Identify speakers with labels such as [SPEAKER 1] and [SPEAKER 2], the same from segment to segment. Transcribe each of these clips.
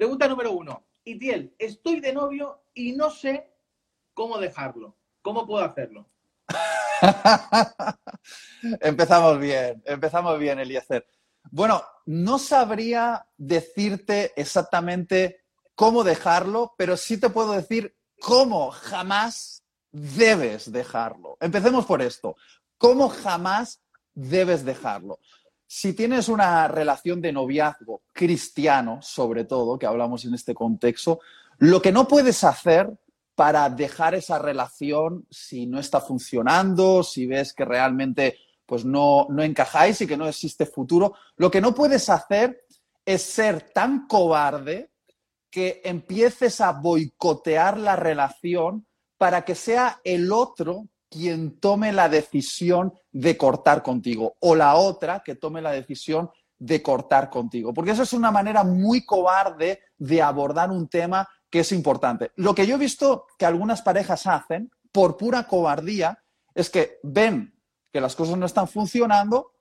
[SPEAKER 1] Pregunta número uno. Itiel, estoy de novio y no sé cómo dejarlo. ¿Cómo puedo hacerlo?
[SPEAKER 2] empezamos bien, empezamos bien, Eliezer. Bueno, no sabría decirte exactamente cómo dejarlo, pero sí te puedo decir cómo jamás debes dejarlo. Empecemos por esto. ¿Cómo jamás debes dejarlo? Si tienes una relación de noviazgo cristiano, sobre todo, que hablamos en este contexto, lo que no puedes hacer para dejar esa relación si no está funcionando, si ves que realmente pues no, no encajáis y que no existe futuro, lo que no puedes hacer es ser tan cobarde que empieces a boicotear la relación para que sea el otro quien tome la decisión de cortar contigo o la otra que tome la decisión de cortar contigo. Porque eso es una manera muy cobarde de abordar un tema que es importante. Lo que yo he visto que algunas parejas hacen por pura cobardía es que ven que las cosas no están funcionando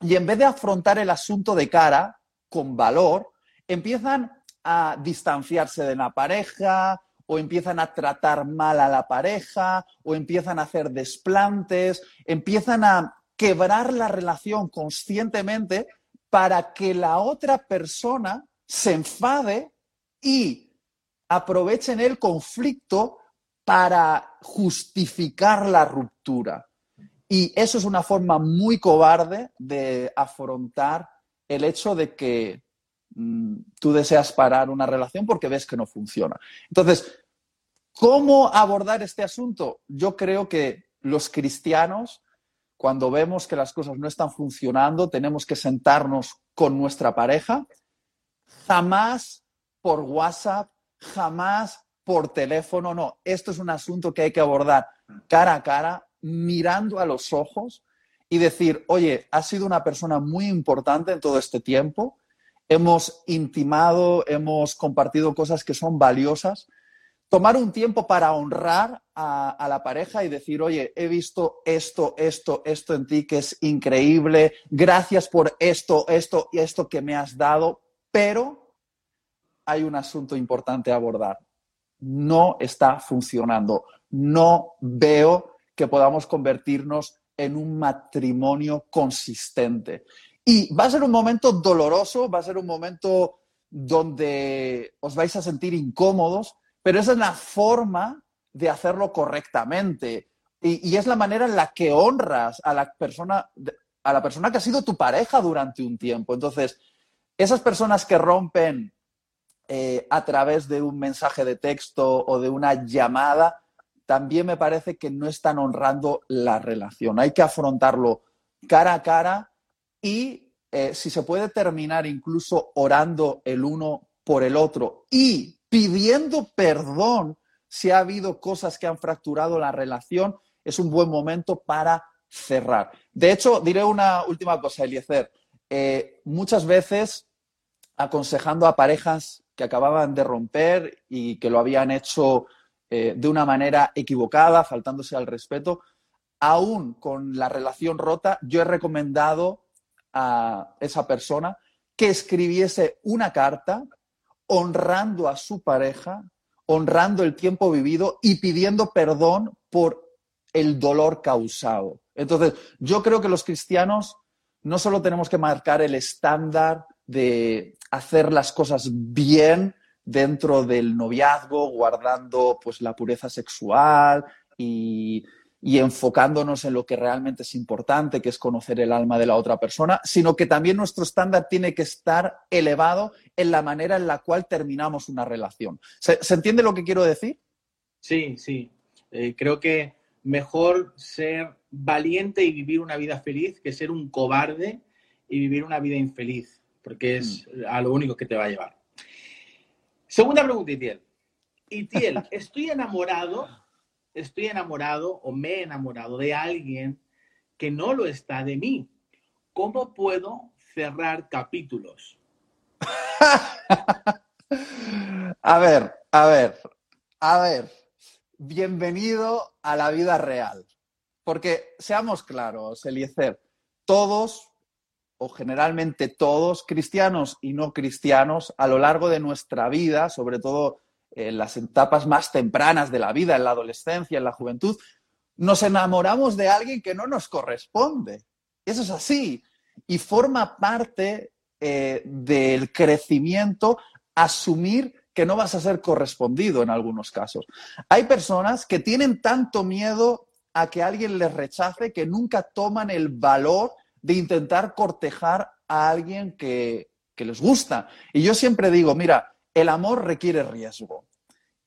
[SPEAKER 2] y en vez de afrontar el asunto de cara con valor, empiezan a distanciarse de la pareja o empiezan a tratar mal a la pareja o empiezan a hacer desplantes, empiezan a quebrar la relación conscientemente para que la otra persona se enfade y aprovechen el conflicto para justificar la ruptura. Y eso es una forma muy cobarde de afrontar el hecho de que mm, tú deseas parar una relación porque ves que no funciona. Entonces, ¿cómo abordar este asunto? Yo creo que los cristianos, cuando vemos que las cosas no están funcionando, tenemos que sentarnos con nuestra pareja, jamás por WhatsApp, jamás por teléfono, no. Esto es un asunto que hay que abordar cara a cara, mirando a los ojos y decir, oye, has sido una persona muy importante en todo este tiempo, hemos intimado, hemos compartido cosas que son valiosas. Tomar un tiempo para honrar a, la pareja y decir, oye, he visto esto, esto, esto en ti que es increíble, gracias por esto, esto y esto que me has dado, pero hay un asunto importante a abordar. No está funcionando. No veo que podamos convertirnos en un matrimonio consistente. Y va a ser un momento doloroso, va a ser un momento donde os vais a sentir incómodos, pero esa es la forma de hacerlo correctamente. Y, es la manera en la que honras a la persona, a la persona que ha sido tu pareja durante un tiempo. Entonces, esas personas que rompen eh, a través de un mensaje de texto o de una llamada, también me parece que no están honrando la relación. Hay que afrontarlo cara a cara y eh, si se puede terminar incluso orando el uno por el otro y pidiendo perdón si ha habido cosas que han fracturado la relación, es un buen momento para cerrar. De hecho, diré una última cosa, Eliezer. Eh, muchas veces aconsejando a parejas que acababan de romper y que lo habían hecho eh, de una manera equivocada, faltándose al respeto, aún con la relación rota, yo he recomendado a esa persona que escribiese una carta honrando a su pareja, honrando el tiempo vivido y pidiendo perdón por el dolor causado. Entonces, yo creo que los cristianos no solo tenemos que marcar el estándar de hacer las cosas bien, dentro del noviazgo, guardando pues la pureza sexual y, y, enfocándonos en lo que realmente es importante, que es conocer el alma de la otra persona, sino que también nuestro estándar tiene que estar elevado en la manera en la cual terminamos una relación. ¿Se, ¿se entiende lo que quiero decir?
[SPEAKER 1] Sí, sí. Eh, creo que mejor ser valiente y vivir una vida feliz que ser un cobarde y vivir una vida infeliz, porque es mm. a lo único que te va a llevar. Segunda pregunta, Itiel. Itiel, estoy enamorado, estoy enamorado o me he enamorado de alguien que no lo está de mí. ¿Cómo puedo cerrar capítulos?
[SPEAKER 2] a ver, a ver, a ver. Bienvenido a la vida real. Porque seamos claros, Eliezer, todos o generalmente todos, cristianos y no cristianos, a lo largo de nuestra vida, sobre todo en las etapas más tempranas de la vida, en la adolescencia, en la juventud, nos enamoramos de alguien que no nos corresponde. Eso es así. Y forma parte eh, del crecimiento asumir que no vas a ser correspondido en algunos casos. Hay personas que tienen tanto miedo a que alguien les rechace que nunca toman el valor de intentar cortejar a alguien que, que les gusta. Y yo siempre digo, mira, el amor requiere riesgo.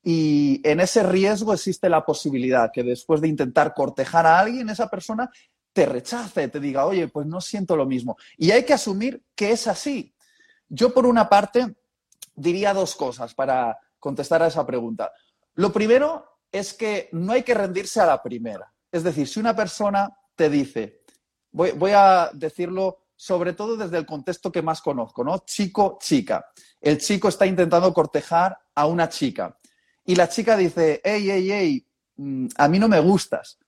[SPEAKER 2] Y en ese riesgo existe la posibilidad que después de intentar cortejar a alguien, esa persona te rechace, te diga, oye, pues no siento lo mismo. Y hay que asumir que es así. Yo, por una parte, diría dos cosas para contestar a esa pregunta. Lo primero es que no hay que rendirse a la primera. Es decir, si una persona te dice, voy, voy a decirlo sobre todo desde el contexto que más conozco, ¿no? Chico, chica. El chico está intentando cortejar a una chica y la chica dice, hey, hey, hey, mm, a mí no me gustas.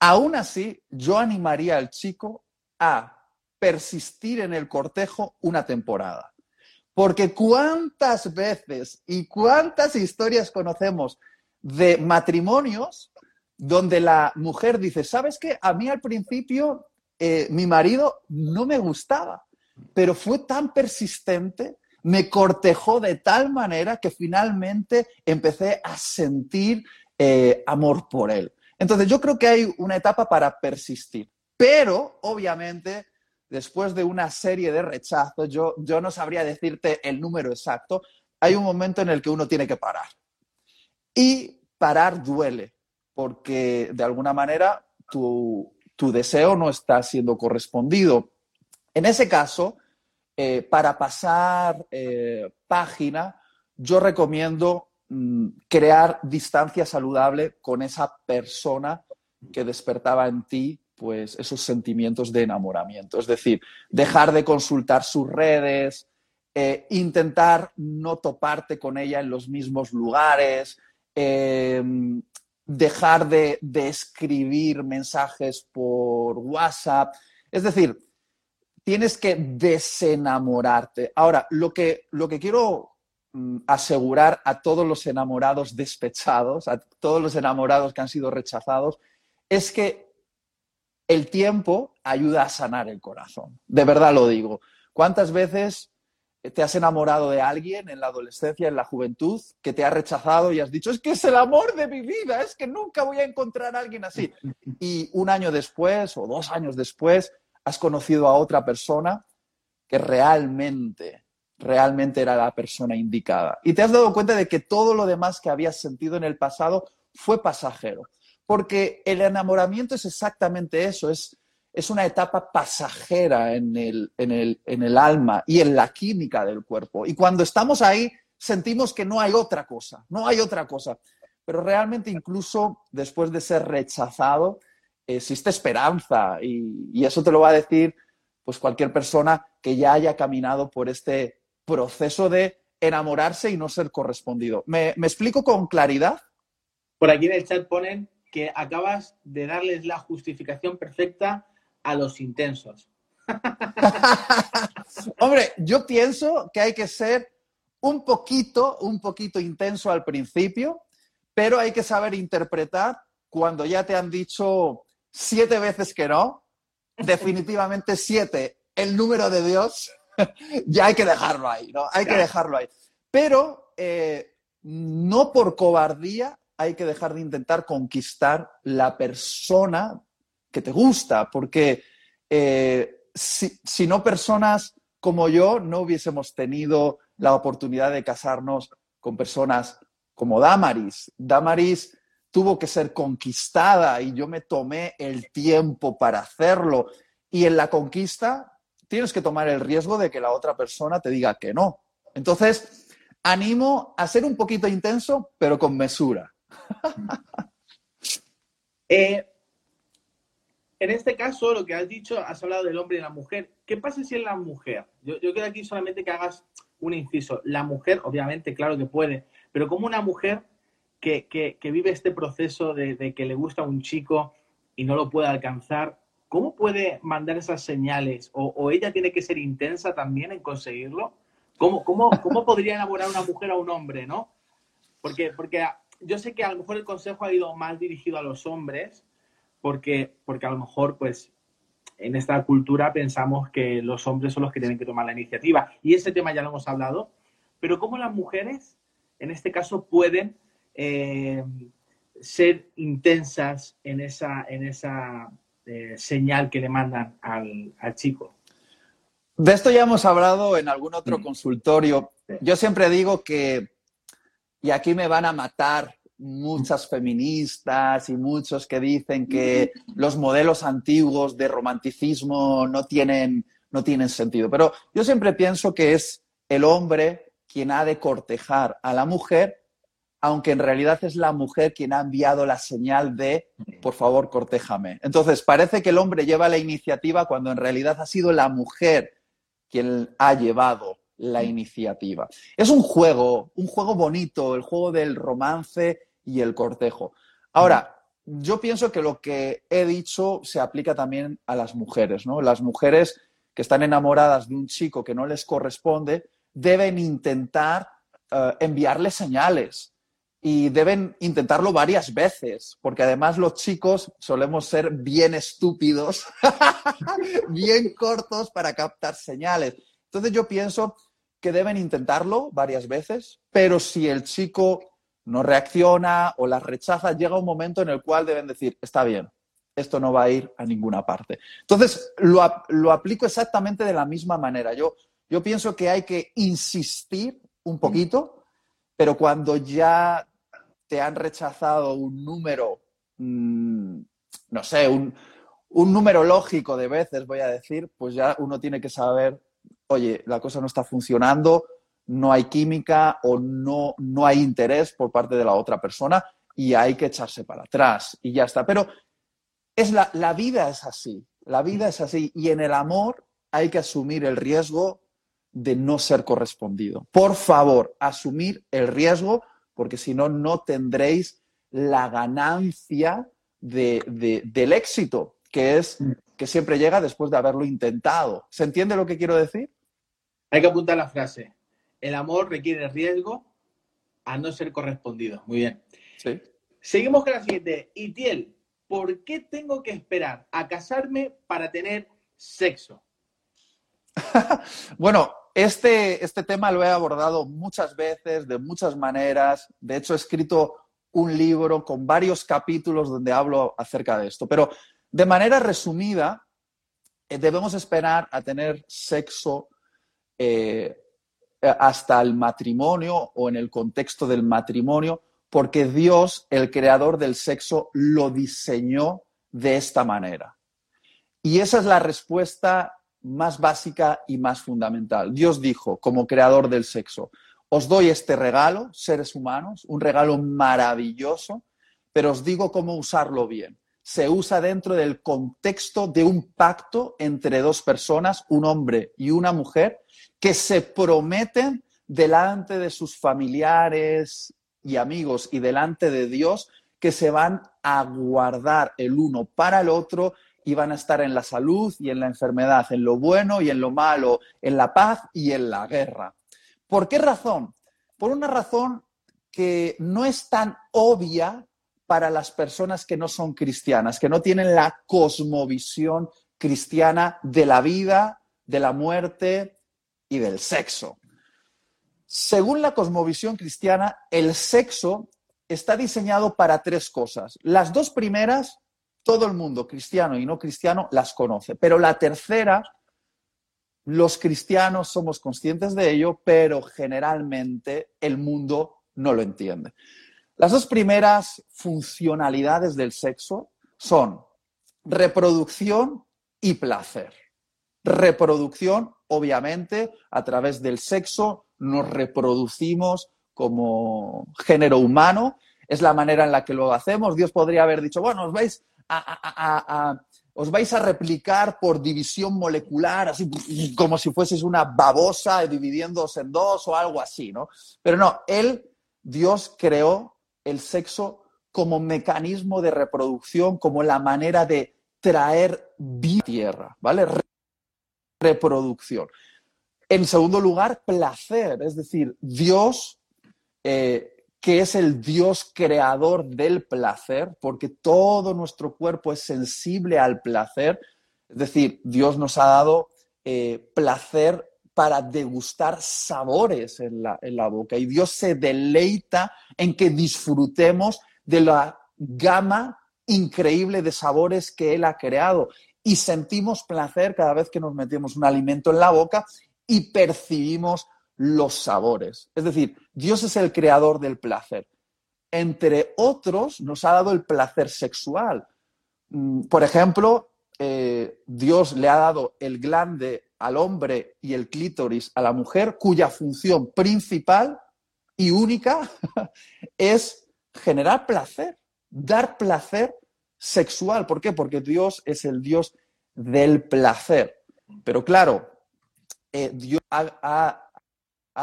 [SPEAKER 2] Aún así, yo animaría al chico a persistir en el cortejo una temporada. Porque cuántas veces y cuántas historias conocemos de matrimonios donde la mujer dice, ¿sabes qué? A mí al principio eh, mi marido no me gustaba, pero fue tan persistente me cortejó de tal manera que finalmente empecé a sentir eh, amor por él. Entonces yo creo que hay una etapa para persistir, pero obviamente después de una serie de rechazos, yo, yo no sabría decirte el número exacto, hay un momento en el que uno tiene que parar. Y parar duele, porque de alguna manera tu, tu deseo no está siendo correspondido. En ese caso, eh, para pasar eh, página, yo recomiendo mm, crear distancia saludable con esa persona que despertaba en ti pues esos sentimientos de enamoramiento. Es decir, dejar de consultar sus redes, eh, intentar no toparte con ella en los mismos lugares, dejar de, escribir mensajes por WhatsApp. Es decir, tienes que desenamorarte. Ahora, lo que, lo que quiero mm, asegurar a todos los enamorados despechados, a todos los enamorados que han sido rechazados, es que el tiempo ayuda a sanar el corazón. De verdad lo digo. ¿Cuántas veces te has enamorado de alguien en la adolescencia, en la juventud, que te ha rechazado y has dicho, es que es el amor de mi vida, es que nunca voy a encontrar a alguien así? Y un año después o dos años después has conocido a otra persona que realmente, realmente era la persona indicada. Y te has dado cuenta de que todo lo demás que habías sentido en el pasado fue pasajero. Porque el enamoramiento es exactamente eso, es, es una etapa pasajera en el, en, el, en el alma y en la química del cuerpo. Y cuando estamos ahí, sentimos que no hay otra cosa, no hay otra cosa. Pero realmente incluso después de ser rechazado, existe esperanza y, eso te lo va a decir pues cualquier persona que ya haya caminado por este proceso de enamorarse y no ser correspondido. ¿Me, explico con claridad?
[SPEAKER 1] Por aquí en el chat ponen que acabas de darles la justificación perfecta a los intensos.
[SPEAKER 2] Hombre, yo pienso que hay que ser un poquito, un poquito intenso al principio, pero hay que saber interpretar cuando ya te han dicho siete veces que no, definitivamente siete, el número de Dios, ya hay que dejarlo ahí, ¿no? Hay que dejarlo ahí. Pero eh, no por cobardía hay que dejar de intentar conquistar la persona te gusta, porque eh, si, si, no personas como yo no hubiésemos tenido la oportunidad de casarnos con personas como Damaris. Damaris tuvo que ser conquistada y yo me tomé el tiempo para hacerlo. Y en la conquista tienes que tomar el riesgo de que la otra persona te diga que no. Entonces, animo a ser un poquito intenso, pero con mesura.
[SPEAKER 1] Eh, en este caso, lo que has dicho, has hablado del hombre y la mujer. ¿Qué pasa si es la mujer? Yo, quiero aquí solamente que hagas un inciso. La mujer, obviamente, claro que puede, pero como una mujer que, vive este proceso de, que le gusta a un chico y no lo puede alcanzar, ¿cómo puede mandar esas señales? ¿O, ella tiene que ser intensa también en conseguirlo? ¿Cómo, cómo, cómo podría enamorar una mujer a un hombre, no? Porque, porque yo sé que a lo mejor el consejo ha ido más dirigido a los hombres, porque, porque a lo mejor, pues, en esta cultura pensamos que los hombres son los que tienen que tomar la iniciativa. Y ese tema ya lo hemos hablado. Pero ¿cómo las mujeres, en este caso, pueden eh, ser intensas en esa, en esa eh, señal que le mandan al, chico?
[SPEAKER 2] De esto ya hemos hablado en algún otro mm. consultorio. Yo siempre digo que, y aquí me van a matar muchas feministas y muchos que dicen que los modelos antiguos de romanticismo no tienen, no tienen sentido. Pero yo siempre pienso que es el hombre quien ha de cortejar a la mujer, aunque en realidad es la mujer quien ha enviado la señal de, por favor, cortéjame. Entonces, parece que el hombre lleva la iniciativa cuando en realidad ha sido la mujer quien ha llevado la iniciativa. Es un juego, un juego bonito, el juego del romance y el cortejo. Ahora, yo pienso que lo que he dicho se aplica también a las mujeres, ¿no? Las mujeres que están enamoradas de un chico que no les corresponde deben intentar eh, enviarle señales y deben intentarlo varias veces, porque además los chicos solemos ser bien estúpidos, bien cortos para captar señales. Entonces yo pienso que deben intentarlo varias veces, pero si el chico no reacciona o las rechaza, llega un momento en el cual deben decir, está bien, esto no va a ir a ninguna parte. Entonces, lo, aplico exactamente de la misma manera. Yo, yo pienso que hay que insistir un poquito, pero cuando ya te han rechazado un número, mm, no sé, un, un número lógico de veces, voy a decir, pues ya uno tiene que saber, oye, la cosa no está funcionando, no hay química o no, no hay interés por parte de la otra persona y hay que echarse para atrás y ya está. Pero es la, la vida es así, la vida es así y en el amor hay que asumir el riesgo de no ser correspondido. Por favor, asumir el riesgo porque si no, no tendréis la ganancia del éxito, que es que siempre llega después de haberlo intentado. ¿Se entiende lo que quiero decir?
[SPEAKER 1] Hay que apuntar la frase el amor requiere riesgo a no ser correspondido. Muy bien. Sí. Seguimos con la siguiente. Itiel, ¿por qué tengo que esperar a casarme para tener sexo?
[SPEAKER 2] bueno, este, este tema lo he abordado muchas veces, de muchas maneras. De hecho, he escrito un libro con varios capítulos donde hablo acerca de esto. Pero de manera resumida, eh, debemos esperar a tener sexo eh, hasta el matrimonio o en el contexto del matrimonio, porque Dios, el creador del sexo, lo diseñó de esta manera. Y esa es la respuesta más básica y más fundamental. Dios dijo, como creador del sexo, os doy este regalo, seres humanos, un regalo maravilloso, pero os digo cómo usarlo bien. Se usa dentro del contexto de un pacto entre dos personas, un hombre y una mujer, que se prometen delante de sus familiares y amigos y delante de Dios que se van a guardar el uno para el otro y van a estar en la salud y en la enfermedad, en lo bueno y en lo malo, en la paz y en la guerra. ¿Por qué razón? Por una razón que no es tan obvia para las personas que no son cristianas, que no tienen la cosmovisión cristiana de la vida, de la muerte, y del sexo. Según la cosmovisión cristiana, el sexo está diseñado para tres cosas. Las dos primeras, todo el mundo, cristiano y no cristiano, las conoce, pero la tercera, los cristianos somos conscientes de ello, pero generalmente el mundo no lo entiende. Las dos primeras funcionalidades del sexo son reproducción y placer. Reproducción obviamente, a través del sexo nos reproducimos como género humano. Es la manera en la que lo hacemos. Dios podría haber dicho, bueno, os vais a, os vais a replicar por división molecular, así como si fueseis una babosa dividiéndose en dos o algo así, ¿no? Pero no, él, Dios creó el sexo como mecanismo de reproducción, como la manera de traer vida a tierra, ¿vale? Reproducción. En segundo lugar, placer, es decir, Dios, eh, que es el Dios creador del placer, porque todo nuestro cuerpo es sensible al placer, es decir, Dios nos ha dado eh, placer para degustar sabores en la, en la boca y Dios se deleita en que disfrutemos de la gama increíble de sabores que Él ha creado y sentimos placer cada vez que nos metemos un alimento en la boca y percibimos los sabores. Es decir, Dios es el creador del placer. Entre otros, nos ha dado el placer sexual. Mm, por ejemplo, eh, Dios le ha dado el glande al hombre y el clítoris a la mujer, cuya función principal y única es generar placer, dar placer sexual. ¿Por qué? Porque Dios es el Dios del placer. Pero claro, eh, Dios ha,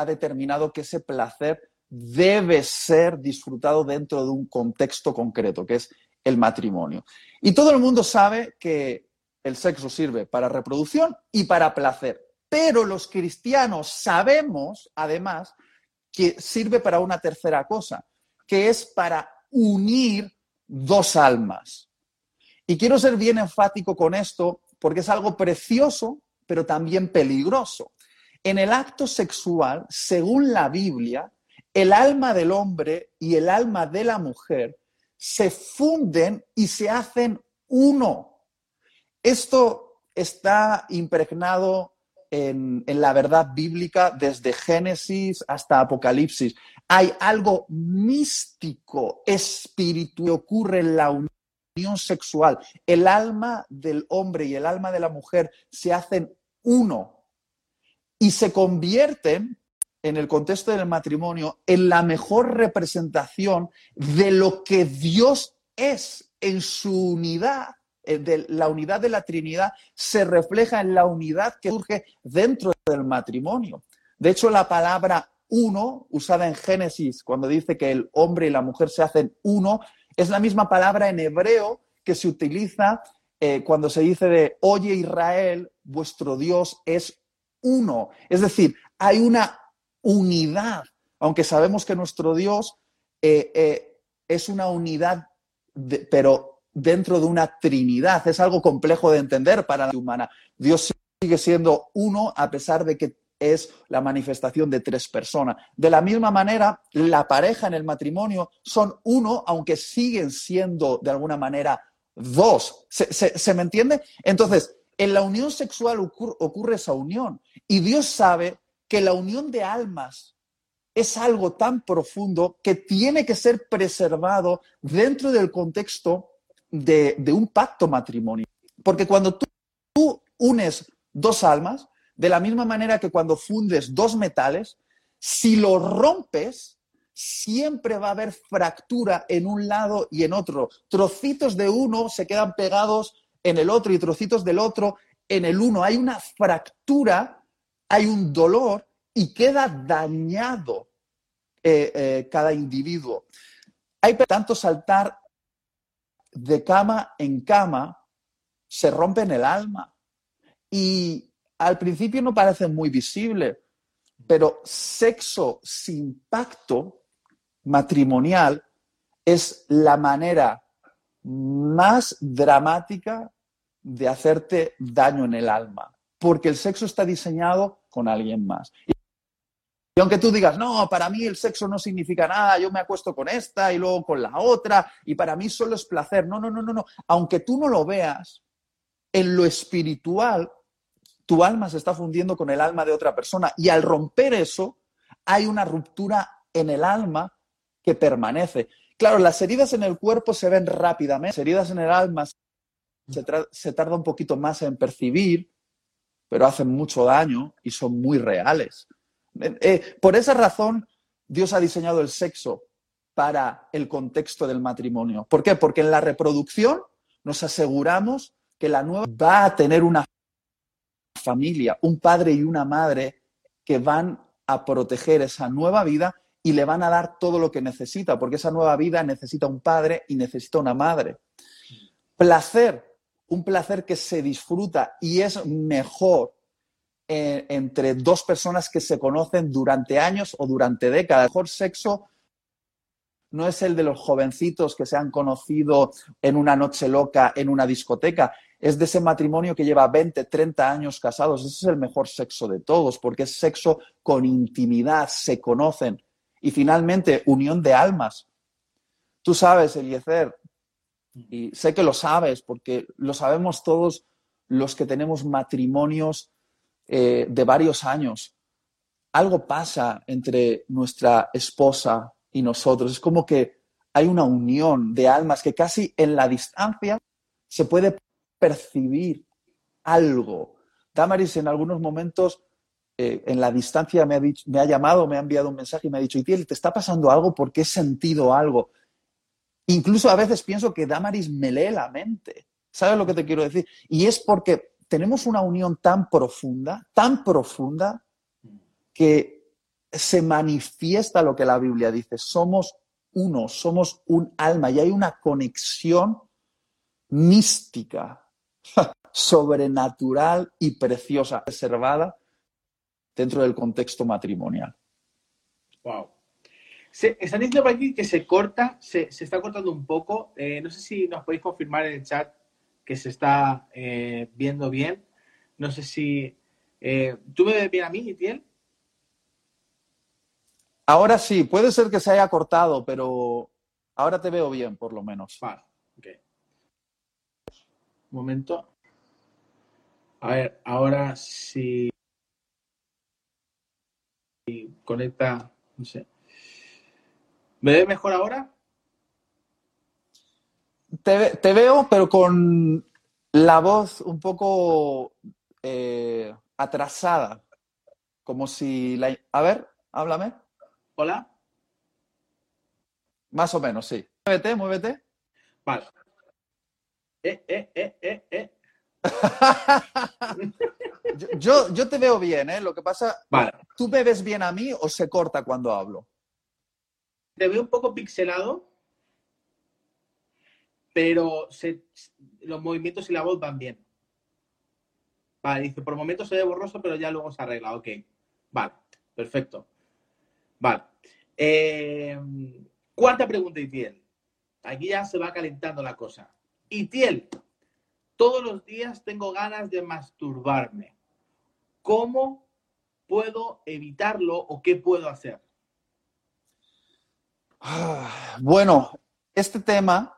[SPEAKER 2] determinado que ese placer debe ser disfrutado dentro de un contexto concreto, que es el matrimonio. Y todo el mundo sabe que el sexo sirve para reproducción y para placer, pero los cristianos sabemos, además, que sirve para una tercera cosa, que es para unir dos almas. Y quiero ser bien enfático con esto porque es algo precioso pero también peligroso. En el acto sexual, según la Biblia, el alma del hombre y el alma de la mujer se funden y se hacen uno. Esto está impregnado en, la verdad bíblica desde Génesis hasta Apocalipsis. Hay algo místico, espiritual, que ocurre en la unión sexual, el alma del hombre y el alma de la mujer se hacen uno y se convierten en el contexto del matrimonio en la mejor representación de lo que Dios es en su unidad. Eh, de la unidad de la Trinidad se refleja en la unidad que surge dentro del matrimonio. De hecho, la palabra uno, usada en Génesis, cuando dice que el hombre y la mujer se hacen uno, es la misma palabra en hebreo que se utiliza eh, cuando se dice de, oye Israel, vuestro Dios es uno. Es decir, hay una unidad, aunque sabemos que nuestro Dios eh, es una unidad, pero dentro de una trinidad. Es algo complejo de entender para la humana. Dios sigue siendo uno a pesar de que es la manifestación de tres personas. De la misma manera, la pareja en el matrimonio son uno, aunque siguen siendo de alguna manera dos. ¿Se, me entiende? Entonces, en la unión sexual ocurre esa unión y Dios sabe que la unión de almas es algo tan profundo que tiene que ser preservado dentro del contexto de, un pacto matrimonial. Porque cuando tú unes dos almas, de la misma manera que cuando fundes dos metales, si lo rompes, siempre va a haber fractura en un lado y en otro. Trocitos de uno se quedan pegados en el otro y trocitos del otro en el uno. Hay una fractura, hay un dolor y queda dañado eh, eh, cada individuo. Hay tanto saltar de cama en cama, se rompe en el alma. Y al principio no parece muy visible, pero sexo sin pacto matrimonial es la manera más dramática de hacerte daño en el alma, porque el sexo está diseñado con alguien más. Y aunque tú digas, no, para mí el sexo no significa nada, yo me acuesto con esta y luego con la otra, y para mí solo es placer. No, no, no, no, no. Aunque tú no lo veas, en lo espiritual, tu alma se está fundiendo con el alma de otra persona. Y al romper eso, hay una ruptura en el alma que permanece. Claro, las heridas en el cuerpo se ven rápidamente, las heridas en el alma se, tarda un poquito más en percibir, pero hacen mucho daño y son muy reales. Eh, eh, por esa razón, Dios ha diseñado el sexo para el contexto del matrimonio. ¿Por qué? Porque en la reproducción nos aseguramos que la nueva va a tener una familia, un padre y una madre que van a proteger esa nueva vida y le van a dar todo lo que necesita, porque esa nueva vida necesita un padre y necesita una madre. Placer un placer que se disfruta y es mejor entre dos personas que se conocen durante años o durante décadas. El mejor sexo no es el de los jovencitos que se han conocido en una noche loca en una discoteca, es de ese matrimonio que lleva 20, 30 años casados. Ese es el mejor sexo de todos, porque es sexo con intimidad, se conocen. Y finalmente, unión de almas. Tú sabes, Eliezer, y sé que lo sabes, porque lo sabemos todos los que tenemos matrimonios eh, de varios años. Algo pasa entre nuestra esposa y nosotros. Es como que hay una unión de almas que casi en la distancia se puede percibir algo. Damaris en algunos momentos eh, en la distancia me ha, llamado, me ha enviado un mensaje y me ha dicho, Itiel, ¿te está pasando algo porque he sentido algo? Incluso a veces pienso que Damaris me lee la mente. ¿Sabes lo que te quiero decir? Y es porque tenemos una unión tan profunda, tan profunda, que se manifiesta lo que la Biblia dice. Somos uno, somos un alma y hay una conexión mística, sobrenatural y preciosa, reservada dentro del contexto matrimonial.
[SPEAKER 1] Wow. Se, están diciendo por aquí que se corta, se, está cortando un poco. Eh, no sé si nos podéis confirmar en el chat que se está eh, viendo bien. No sé si... Eh, ¿Tú me ves bien a mí, Itiel?
[SPEAKER 2] Ahora sí, puede ser que se haya cortado, pero ahora te veo bien, por lo menos.
[SPEAKER 1] Vale, ok. Un momento. A ver, ahora sí. Conecta, no sé. ¿Me ves mejor ahora?
[SPEAKER 2] Te, veo, pero con la voz un poco eh, atrasada. Como si la... A ver, háblame.
[SPEAKER 1] Hola.
[SPEAKER 2] Más o menos, sí. Muévete, muévete.
[SPEAKER 1] Vale. Eh, eh, eh, eh, eh.
[SPEAKER 2] yo, yo, te veo bien, ¿eh? Lo que pasa, vale. ¿tú me ves bien a mí o se corta cuando hablo?
[SPEAKER 1] Te veo un poco pixelado, pero los movimientos y la voz van bien. Vale, dice, por momentos se ve borroso, pero ya luego se arregla. Ok, vale, perfecto. Vale. Eh, cuarta pregunta, Itiel. Aquí ya se va calentando la cosa. Itiel, todos los días tengo ganas de masturbarme. ¿Cómo puedo evitarlo o qué puedo hacer?
[SPEAKER 2] Ah, bueno, este tema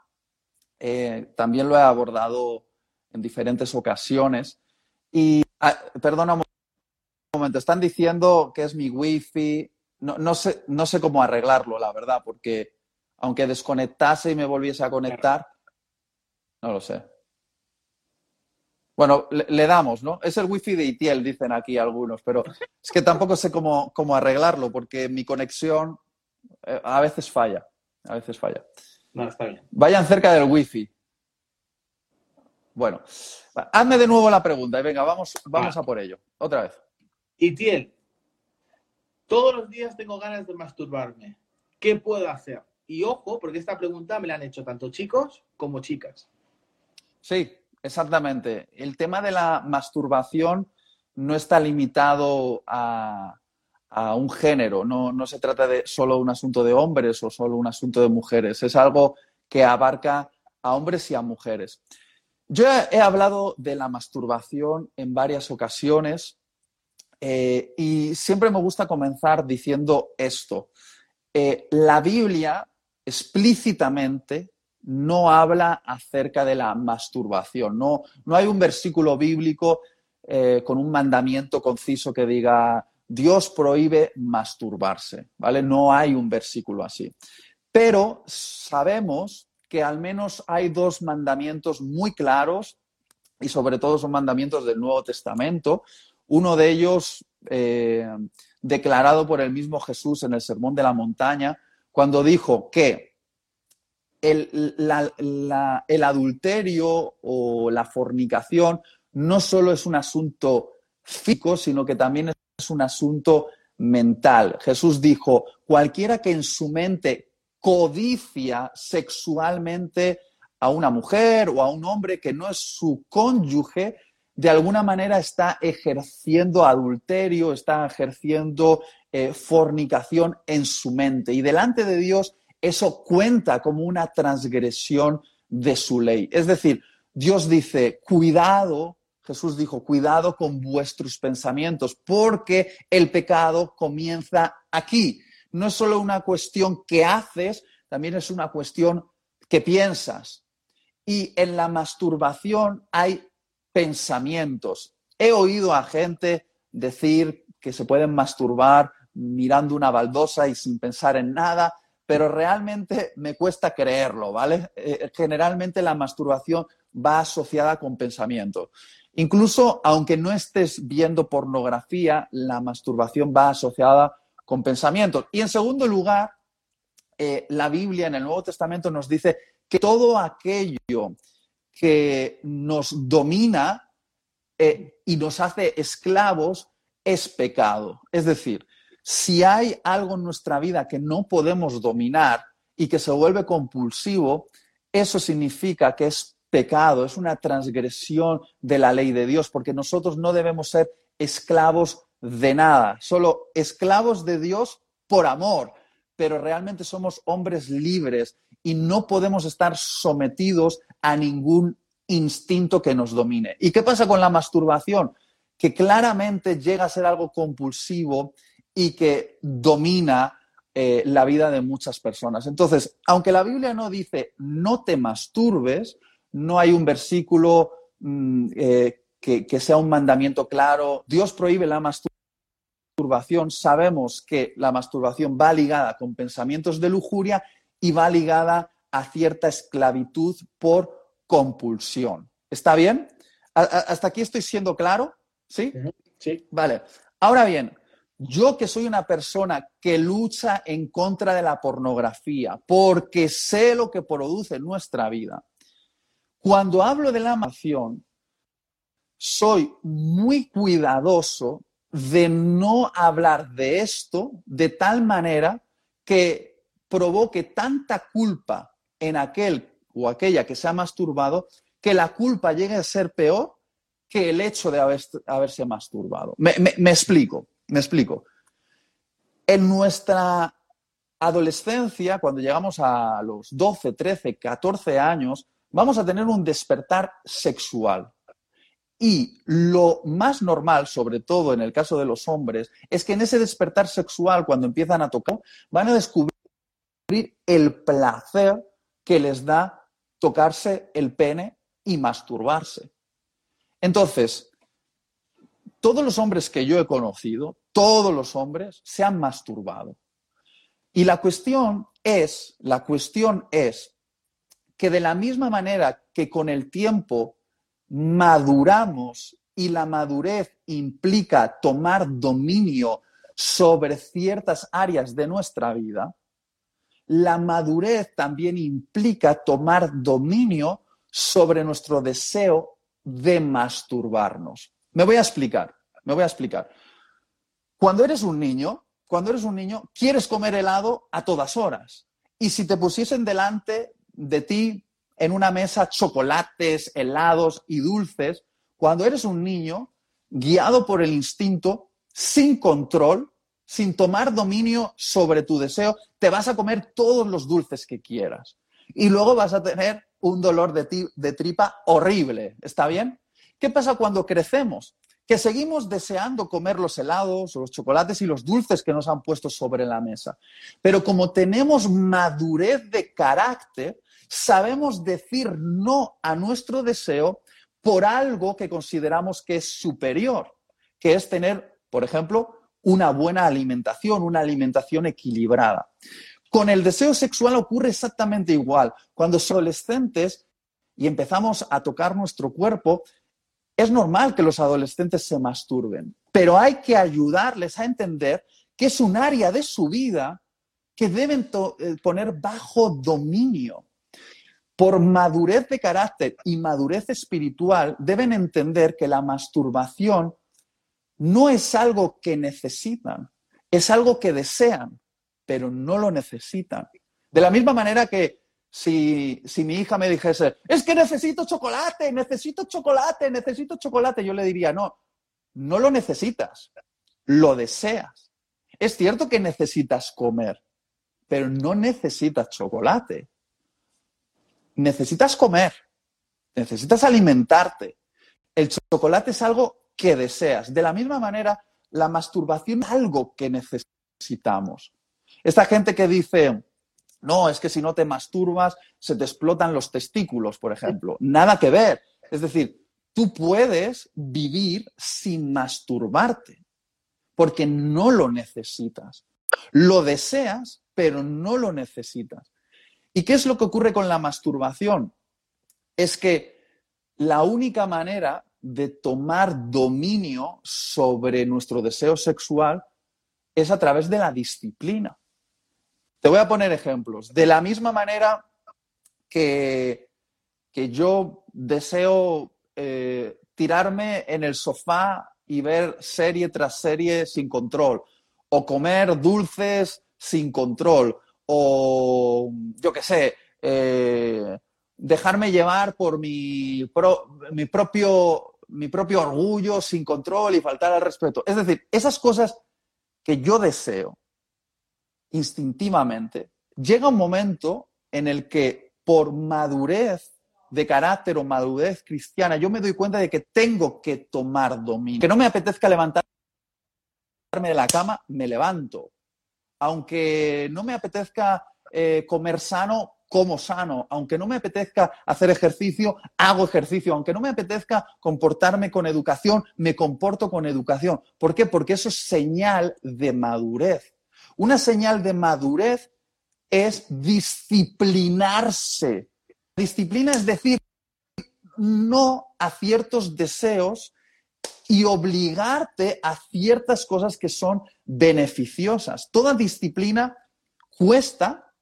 [SPEAKER 2] eh, también lo he abordado en diferentes ocasiones y, ah, perdona un momento, están diciendo que es mi wifi, no, no, sé, no sé cómo arreglarlo, la verdad, porque aunque desconectase y me volviese a conectar, no lo sé. Bueno, le, damos, ¿no? Es el wifi de Itiel, dicen aquí algunos, pero es que tampoco sé cómo, cómo arreglarlo, porque mi conexión eh, a veces falla. A veces falla.
[SPEAKER 1] No, está bien.
[SPEAKER 2] Vayan cerca del wifi. Bueno, hazme de nuevo la pregunta y venga, vamos, vamos a por ello. Otra vez.
[SPEAKER 1] Itiel, todos los días tengo ganas de masturbarme. ¿Qué puedo hacer? Y ojo, porque esta pregunta me la han hecho tanto chicos como chicas.
[SPEAKER 2] Sí, exactamente. El tema de la masturbación no está limitado a, un género, no, no, se trata de solo un asunto de hombres o solo un asunto de mujeres, es algo que abarca a hombres y a mujeres. Yo he hablado de la masturbación en varias ocasiones eh, y siempre me gusta comenzar diciendo esto. Eh, la Biblia explícitamente no habla acerca de la masturbación. No, no hay un versículo bíblico eh, con un mandamiento conciso que diga Dios prohíbe masturbarse, ¿vale? No hay un versículo así. Pero sabemos que al menos hay dos mandamientos muy claros y sobre todo son mandamientos del Nuevo Testamento. Uno de ellos eh, declarado por el mismo Jesús en el Sermón de la Montaña, cuando dijo que el, el adulterio o la fornicación no solo es un asunto físico, sino que también es un asunto mental. Jesús dijo, cualquiera que en su mente codicia sexualmente a una mujer o a un hombre que no es su cónyuge, de alguna manera está ejerciendo adulterio, está ejerciendo eh, fornicación en su mente. Y delante de Dios eso cuenta como una transgresión de su ley. Es decir, Dios dice, cuidado, Jesús dijo, cuidado con vuestros pensamientos, porque el pecado comienza aquí. No es solo una cuestión que haces, también es una cuestión que piensas. Y en la masturbación hay pensamientos. He oído a gente decir que se pueden masturbar mirando una baldosa y sin pensar en nada, pero realmente me cuesta creerlo, ¿vale? Eh, generalmente la masturbación va asociada con pensamiento. Incluso aunque no estés viendo pornografía, la masturbación va asociada con pensamientos. Y en segundo lugar, eh, la Biblia en el Nuevo Testamento nos dice que todo aquello que nos domina eh, y nos hace esclavos es pecado. Es decir, si hay algo en nuestra vida que no podemos dominar y que se vuelve compulsivo, eso significa que es pecado, es una transgresión de la ley de Dios, porque nosotros no debemos ser esclavos de nada, solo esclavos de Dios por amor, pero realmente somos hombres libres y no podemos estar sometidos a ningún instinto que nos domine. ¿Y qué pasa con la masturbación? Que claramente llega a ser algo compulsivo y que domina eh, la vida de muchas personas. Entonces, aunque la Biblia no dice no te masturbes, no hay un versículo mm, eh, que, que sea un mandamiento claro. Dios prohíbe la masturbación. Sabemos que la masturbación va ligada con pensamientos de lujuria y va ligada a cierta esclavitud por compulsión. ¿Está bien? ¿Hasta aquí estoy siendo claro? ¿Sí?
[SPEAKER 1] Sí.
[SPEAKER 2] Vale. Ahora bien, yo que soy una persona que lucha en contra de la pornografía porque sé lo que produce en nuestra vida, cuando hablo de la amación, soy muy cuidadoso de no hablar de esto de tal manera que provoque tanta culpa en aquel o aquella que se ha masturbado, que la culpa llegue a ser peor que el hecho de haberse masturbado. Me, explico, me explico. En nuestra adolescencia, cuando llegamos a los 12, 13, 14 años, vamos a tener un despertar sexual. Y lo más normal, sobre todo en el caso de los hombres, es que en ese despertar sexual, cuando empiezan a tocar, van a descubrir el placer que les da tocarse el pene y masturbarse. Entonces, todos los hombres que yo he conocido, todos los hombres se han masturbado. Y la cuestión es, la cuestión es que de la misma manera que con el tiempo maduramos y la madurez implica tomar dominio sobre ciertas áreas de nuestra vida, la madurez también implica tomar dominio sobre nuestro deseo de masturbarnos. Me voy a explicar, me voy a explicar. Cuando eres un niño, cuando eres un niño, quieres comer helado a todas horas. Y si te pusiesen delante de ti en una mesa chocolates, helados y dulces, cuando eres un niño, guiado por el instinto, sin control, sin tomar dominio sobre tu deseo, te vas a comer todos los dulces que quieras. Y luego vas a tener un dolor de, de tripa horrible. ¿Está bien? ¿Qué pasa cuando crecemos? Que seguimos deseando comer los helados, los chocolates y los dulces que nos han puesto sobre la mesa. Pero como tenemos madurez de carácter, sabemos decir no a nuestro deseo por algo que consideramos que es superior, que es tener, por ejemplo, una buena alimentación, una alimentación equilibrada. Con el deseo sexual ocurre exactamente igual. Cuando somos adolescentes y empezamos a tocar nuestro cuerpo, es normal que los adolescentes se masturben, pero hay que ayudarles a entender que es un área de su vida que deben eh, poner bajo dominio. Por madurez de carácter y madurez espiritual, deben entender que la masturbación no es algo que necesitan, es algo que desean, pero no lo necesitan. De la misma manera que si, si mi hija me dijese, es que necesito chocolate, necesito chocolate, necesito chocolate, yo le diría, no, no lo necesitas, lo deseas. Es cierto que necesitas comer, pero no necesitas chocolate. Necesitas comer, necesitas alimentarte. El chocolate es algo que deseas. De la misma manera, la masturbación es algo que necesitamos. Esta gente que dice, no, es que si no te masturbas se te explotan los testículos, por ejemplo. Nada que ver. Es decir, tú puedes vivir sin masturbarte, porque no lo necesitas. Lo deseas, pero no lo necesitas. ¿Y qué es lo que ocurre con la masturbación? Es que la única manera de tomar dominio sobre nuestro deseo sexual es a través de la disciplina. Te voy a poner ejemplos. De la misma manera que, que yo deseo eh, tirarme en el sofá y ver serie tras serie sin control, o comer dulces sin control, o yo qué sé, eh, dejarme llevar por mi, mi, propio, mi propio orgullo sin control y faltar al respeto. Es decir, esas cosas que yo deseo instintivamente, llega un momento en el que por madurez de carácter o madurez cristiana, yo me doy cuenta de que tengo que tomar dominio. Que no me apetezca levantarme de la cama, me levanto. Aunque no me apetezca eh, comer sano, como sano. Aunque no me apetezca hacer ejercicio, hago ejercicio. Aunque no me apetezca comportarme con educación, me comporto con educación. ¿Por qué? Porque eso es señal de madurez. Una señal de madurez es disciplinarse. Disciplina es decir no a ciertos deseos y obligarte a ciertas cosas que son beneficiosas. Toda disciplina cuesta,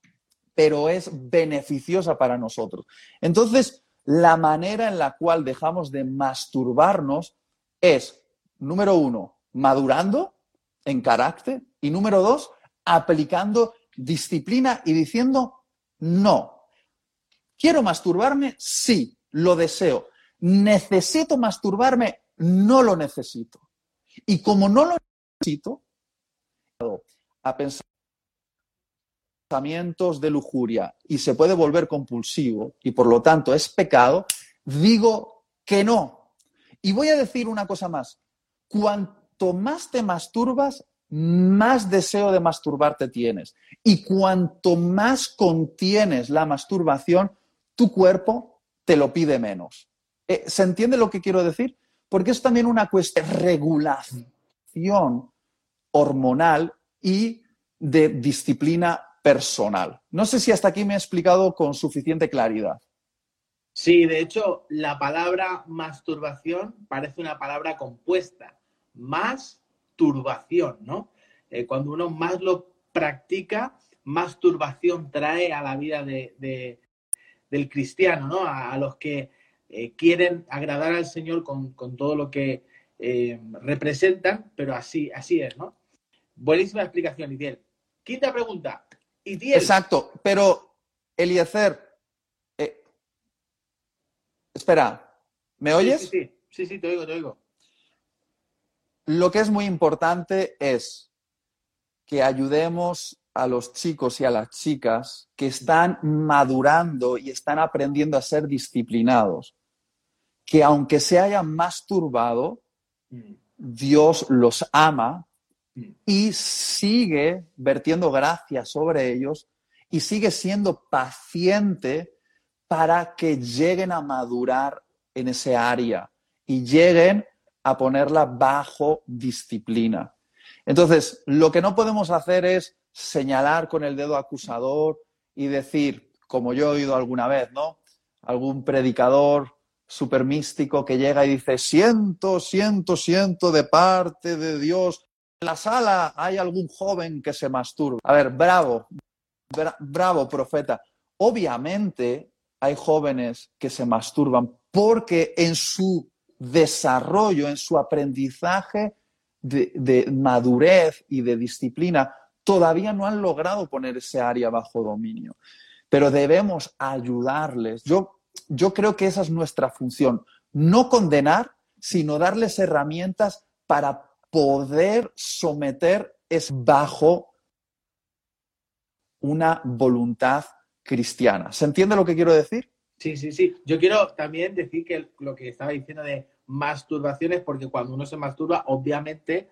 [SPEAKER 2] pero es beneficiosa para nosotros. Entonces, la manera en la cual dejamos de masturbarnos es, número uno, madurando en carácter y número dos, aplicando disciplina y diciendo no. ¿Quiero masturbarme? Sí, lo deseo. ¿Necesito masturbarme? No lo necesito. Y como no lo necesito, a pensamientos de lujuria y se puede volver compulsivo y por lo tanto es pecado, digo que no. Y voy a decir una cosa más. Cuanto más te masturbas, más deseo de masturbarte tienes. Y cuanto más contienes la masturbación, tu cuerpo te lo pide menos. Eh, ¿Se entiende lo que quiero decir? Porque es también una cuestión de regulación hormonal y de disciplina personal. No sé si hasta aquí me he explicado con suficiente claridad.
[SPEAKER 1] Sí, de hecho, la palabra masturbación parece una palabra compuesta. Más turbación, ¿no? Eh, cuando uno más lo practica, más turbación trae a la vida de, del cristiano, ¿no? A, los que eh, quieren agradar al Señor con, todo lo que eh, representan, pero así, así es, ¿no? Buenísima explicación, Itiel. Quinta pregunta.
[SPEAKER 2] Exacto, pero Eliezer, espera, ¿me oyes?
[SPEAKER 1] Sí, sí, sí, sí, te oigo, te oigo
[SPEAKER 2] lo que es muy importante es que ayudemos a los chicos y a las chicas que están madurando y están aprendiendo a ser disciplinados, que aunque se hayan masturbado, Dios los ama y sigue vertiendo gracia sobre ellos y sigue siendo paciente para que lleguen a madurar en ese área y lleguen a ponerla bajo disciplina. Entonces, lo que no podemos hacer es señalar con el dedo acusador y decir, como yo he oído alguna vez, ¿no? Algún predicador super místico que llega y dice, siento, siento, siento de parte de Dios. En la sala hay algún joven que se masturba. A ver, bravo, bravo, profeta. Obviamente hay jóvenes que se masturban porque en su desarrollo, en su aprendizaje de, madurez y de disciplina, todavía no han logrado poner ese área bajo dominio. pero debemos ayudarles. Yo, yo creo que esa es nuestra función, no condenar, sino darles herramientas para poder someter es bajo una voluntad cristiana. ¿Se entiende lo que quiero decir?
[SPEAKER 1] Sí, sí, sí. Yo quiero también decir que lo que estaba diciendo de masturbaciones, porque cuando uno se masturba, obviamente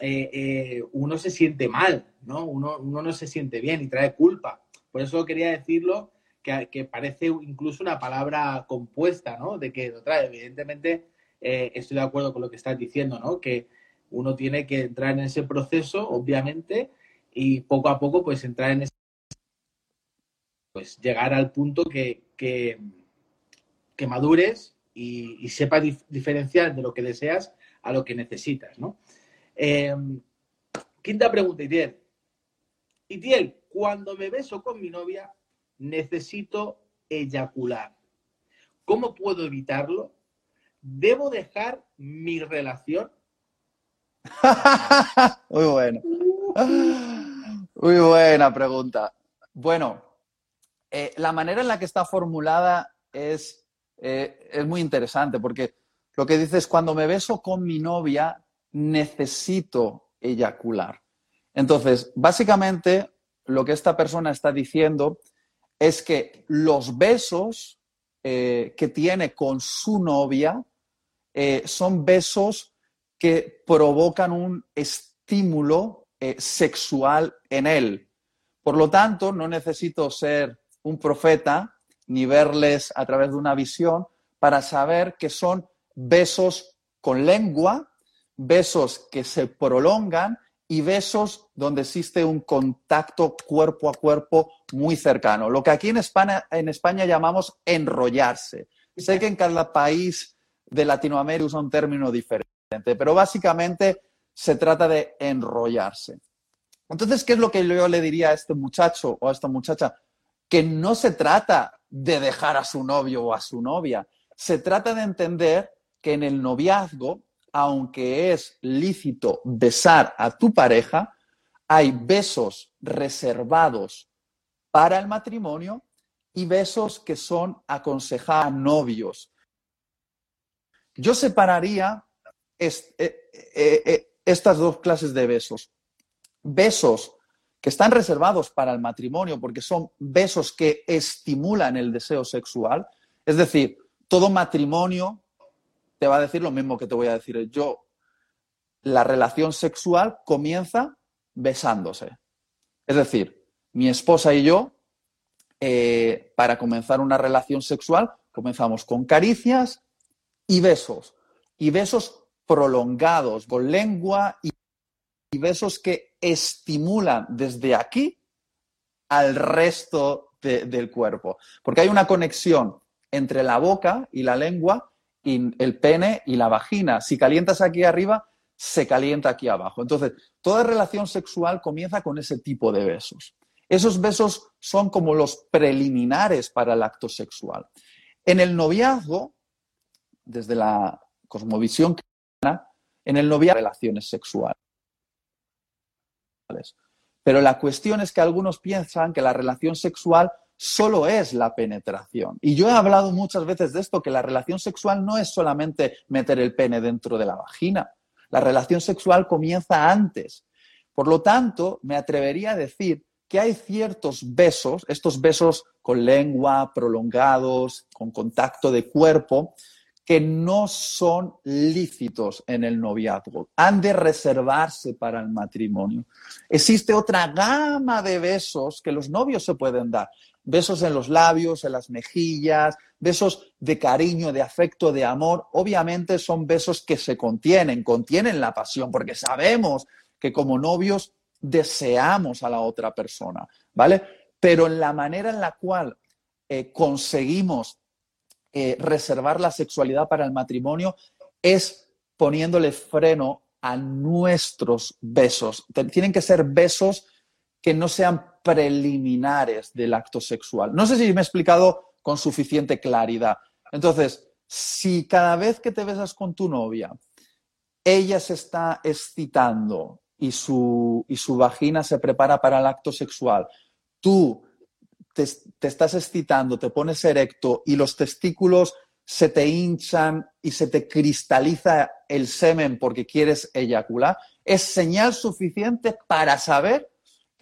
[SPEAKER 1] eh, eh, uno se siente mal, ¿no? Uno, no se siente bien y trae culpa. Por eso quería decirlo, que, parece incluso una palabra compuesta, ¿no? De que lo trae. Evidentemente, eh, estoy de acuerdo con lo que estás diciendo, ¿no? Que uno tiene que entrar en ese proceso, obviamente, y poco a poco, pues entrar en ese pues llegar al punto que, que, madures y, sepas diferenciar de lo que deseas a lo que necesitas, ¿no? Em, quinta pregunta, Itiel. Itiel, cuando me beso con mi novia, necesito eyacular. ¿Cómo puedo evitarlo? ¿Debo dejar mi relación?
[SPEAKER 2] Muy bueno. Muy buena pregunta. Bueno, eh, la manera en la que está formulada es, eh, es muy interesante porque lo que dice es, cuando me beso con mi novia, necesito eyacular. Entonces, básicamente, lo que esta persona está diciendo es que los besos eh, que tiene con su novia son besos que provocan un estímulo sexual en él. Por lo tanto, no necesito ser un profeta ni verles a través de una visión para saber que son besos con lengua, besos que se prolongan y besos donde existe un contacto cuerpo a cuerpo muy cercano. Lo que aquí en España, llamamos enrollarse. Sé que en cada país de Latinoamérica usa un término diferente, pero básicamente se trata de enrollarse. Entonces, ¿qué es lo que yo le diría a este muchacho o a esta muchacha? que no se trata de dejar a su novio o a su novia, se trata de entender que en el noviazgo, aunque es lícito besar a tu pareja, hay besos reservados para el matrimonio y besos que son aconsejados a novios. Yo separaría eh, eh, eh, estas dos clases de besos. Besos que están reservados para el matrimonio porque son besos que estimulan el deseo sexual. Es decir, todo matrimonio te va a decir lo mismo que te voy a decir yo. La relación sexual comienza besándose. Es decir, mi esposa y yo, eh, para comenzar una relación sexual, comenzamos con caricias y besos. Y besos prolongados, con lengua y y besos que estimulan desde aquí al resto del cuerpo. Porque hay una conexión entre la boca y la lengua el pene y la vagina. Si calientas aquí arriba, se calienta aquí abajo. Entonces, toda relación sexual comienza con ese tipo de besos. Esos besos son como los preliminares para el acto sexual. En el noviazgo, desde la cosmovisión cristiana, en el noviazgo relaciones sexuales. Pero la cuestión es que algunos piensan que la relación sexual solo es la penetración. Y yo he hablado muchas veces de esto, que la relación sexual no es solamente meter el pene dentro de la vagina. La relación sexual comienza antes. Por lo tanto, me atrevería a decir que hay ciertos besos, estos besos con lengua, prolongados, con contacto de cuerpo, que no son lícitos en el noviazgo. Han de reservarse para el matrimonio. Existe otra gama de besos que los novios se pueden dar. Besos en los labios, en las mejillas, besos de cariño, de afecto, de amor. Obviamente son besos que se contienen, contienen la pasión, porque sabemos que como novios deseamos a la otra persona, ¿vale? Pero en la manera en la cual eh, conseguimos eh, reservar la sexualidad para el matrimonio es poniéndole freno a nuestros besos. Tienen que ser besos que no sean preliminares del acto sexual. No sé si me he explicado con suficiente claridad. Entonces, si cada vez que te besas con tu novia, ella se está excitando y su, y su vagina se prepara para el acto sexual, tú te, te estás excitando, te pones erecto y los testículos se te hinchan y se te cristaliza el semen porque quieres eyacular, es señal suficiente para saber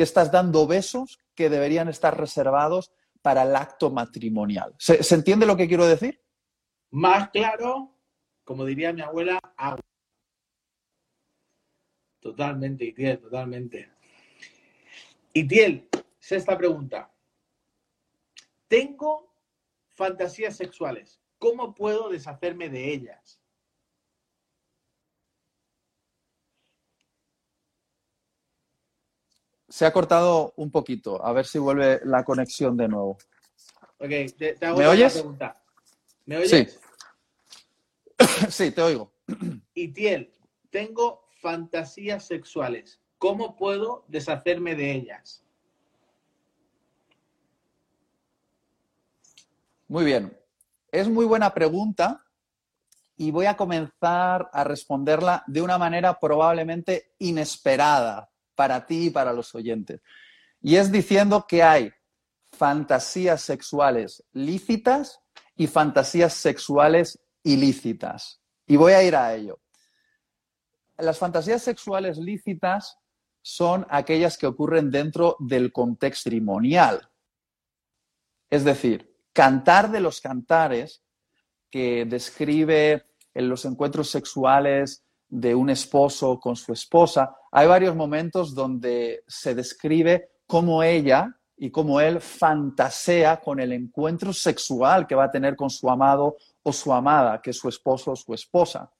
[SPEAKER 2] que estás dando besos que deberían estar reservados para el acto matrimonial. ¿Se, entiende lo que quiero decir?
[SPEAKER 1] Más claro, como diría mi abuela, agua. Totalmente, Itiel, totalmente. Itiel, sexta pregunta. Tengo fantasías sexuales. ¿Cómo puedo deshacerme de ellas?
[SPEAKER 2] Se ha cortado un poquito. A ver si vuelve la conexión de nuevo.
[SPEAKER 1] Ok, te, te hago
[SPEAKER 2] ¿Me oyes?
[SPEAKER 1] pregunta. ¿Me oyes?
[SPEAKER 2] Sí. Sí, te oigo.
[SPEAKER 1] Itiel, tengo fantasías sexuales. ¿Cómo puedo deshacerme de ellas?
[SPEAKER 2] Muy bien. Es muy buena pregunta y voy a comenzar a responderla de una manera probablemente inesperada para ti y para los oyentes. Y es diciendo que hay fantasías sexuales lícitas y fantasías sexuales ilícitas. Y voy a ir a ello. Las fantasías sexuales lícitas son aquellas que ocurren dentro del contexto matrimonial. Es decir, cantar de los cantares que describe en los encuentros sexuales de un esposo con su esposa, hay varios momentos donde se describe cómo ella y cómo él fantasea con el encuentro sexual que va a tener con su amado o su amada, que es su esposo o su esposa.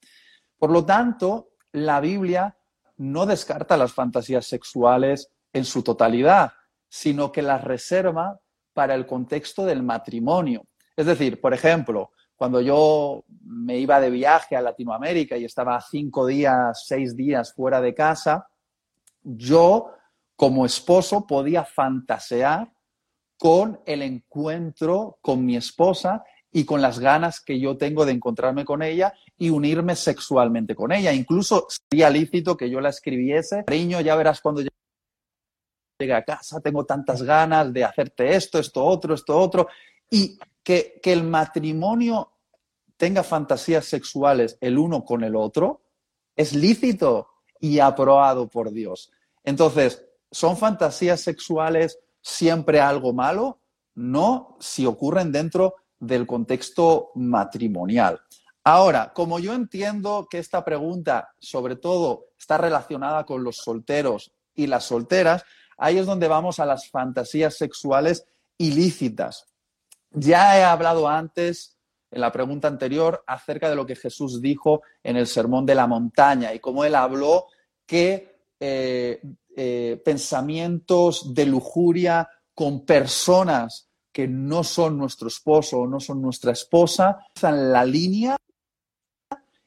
[SPEAKER 2] Por lo tanto, la Biblia no descarta las fantasías sexuales en su totalidad, sino que las reserva para el contexto del matrimonio. Es decir, por ejemplo, cuando yo me iba de viaje a Latinoamérica y estaba cinco días, seis días fuera de casa, yo como esposo podía fantasear con el encuentro con mi esposa y con las ganas que yo tengo de encontrarme con ella y unirme sexualmente con ella. Incluso sería lícito que yo la escribiese, cariño, ya verás cuando llegue a casa, tengo tantas ganas de hacerte esto, esto otro, esto otro, y que, que el matrimonio tenga fantasías sexuales el uno con el otro, es lícito y aprobado por Dios. Entonces, ¿son fantasías sexuales siempre algo malo? No, si ocurren dentro del contexto matrimonial. Ahora, como yo entiendo que esta pregunta, sobre todo, está relacionada con los solteros y las solteras, ahí es donde vamos a las fantasías sexuales ilícitas. Ya he hablado antes, en la pregunta anterior, acerca de lo que Jesús dijo en el Sermón de la Montaña y cómo él habló que eh, eh, pensamientos de lujuria con personas que no son nuestro esposo o no son nuestra esposa, están la línea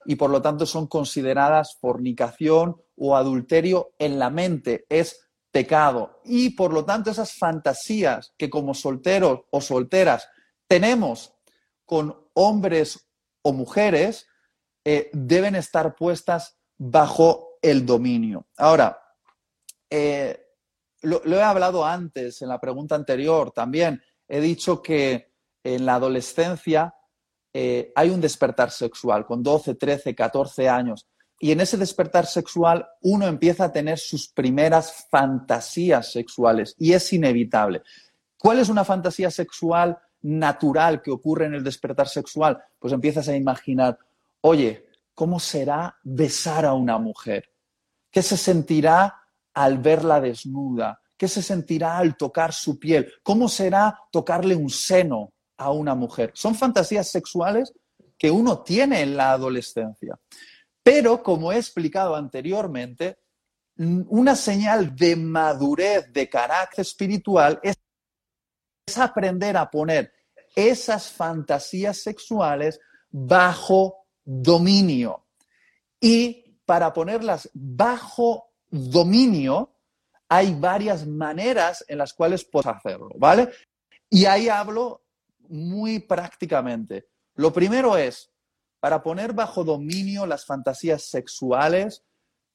[SPEAKER 2] y por lo tanto son consideradas fornicación o adulterio en la mente, es pecado. Y por lo tanto esas fantasías que como solteros o solteras tenemos con hombres o mujeres eh, deben estar puestas bajo el dominio. Ahora, eh, lo, he hablado antes en la pregunta anterior también he dicho que en la adolescencia eh, hay un despertar sexual con 12, 13, 14 años. Y en ese despertar sexual uno empieza a tener sus primeras fantasías sexuales y es inevitable. ¿Cuál es una fantasía sexual natural que ocurre en el despertar sexual? Pues empiezas a imaginar, oye, ¿cómo será besar a una mujer? ¿Qué se sentirá al verla desnuda? ¿Qué se sentirá al tocar su piel? ¿Cómo será tocarle un seno a una mujer? Son fantasías sexuales que uno tiene en la adolescencia. Pero, como he explicado anteriormente, una señal de madurez de carácter espiritual es, aprender a poner esas fantasías sexuales bajo dominio. Y para ponerlas bajo dominio, hay varias maneras en las cuales puedes hacerlo, ¿vale? Y ahí hablo muy prácticamente. Lo primero es, para poner bajo dominio las fantasías sexuales,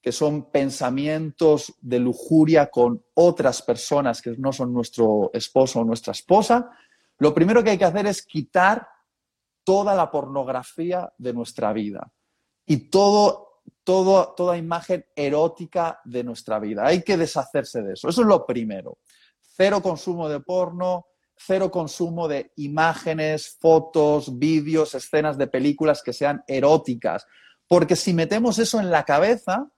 [SPEAKER 2] que son pensamientos de lujuria con otras personas que no son nuestro esposo o nuestra esposa, lo primero que hay que hacer es quitar toda la pornografía de nuestra vida y todo, todo, toda imagen erótica de nuestra vida. Hay que deshacerse de eso. Eso es lo primero. Cero consumo de porno, cero consumo de imágenes, fotos, vídeos, escenas de películas que sean eróticas. Porque si metemos eso en la cabeza,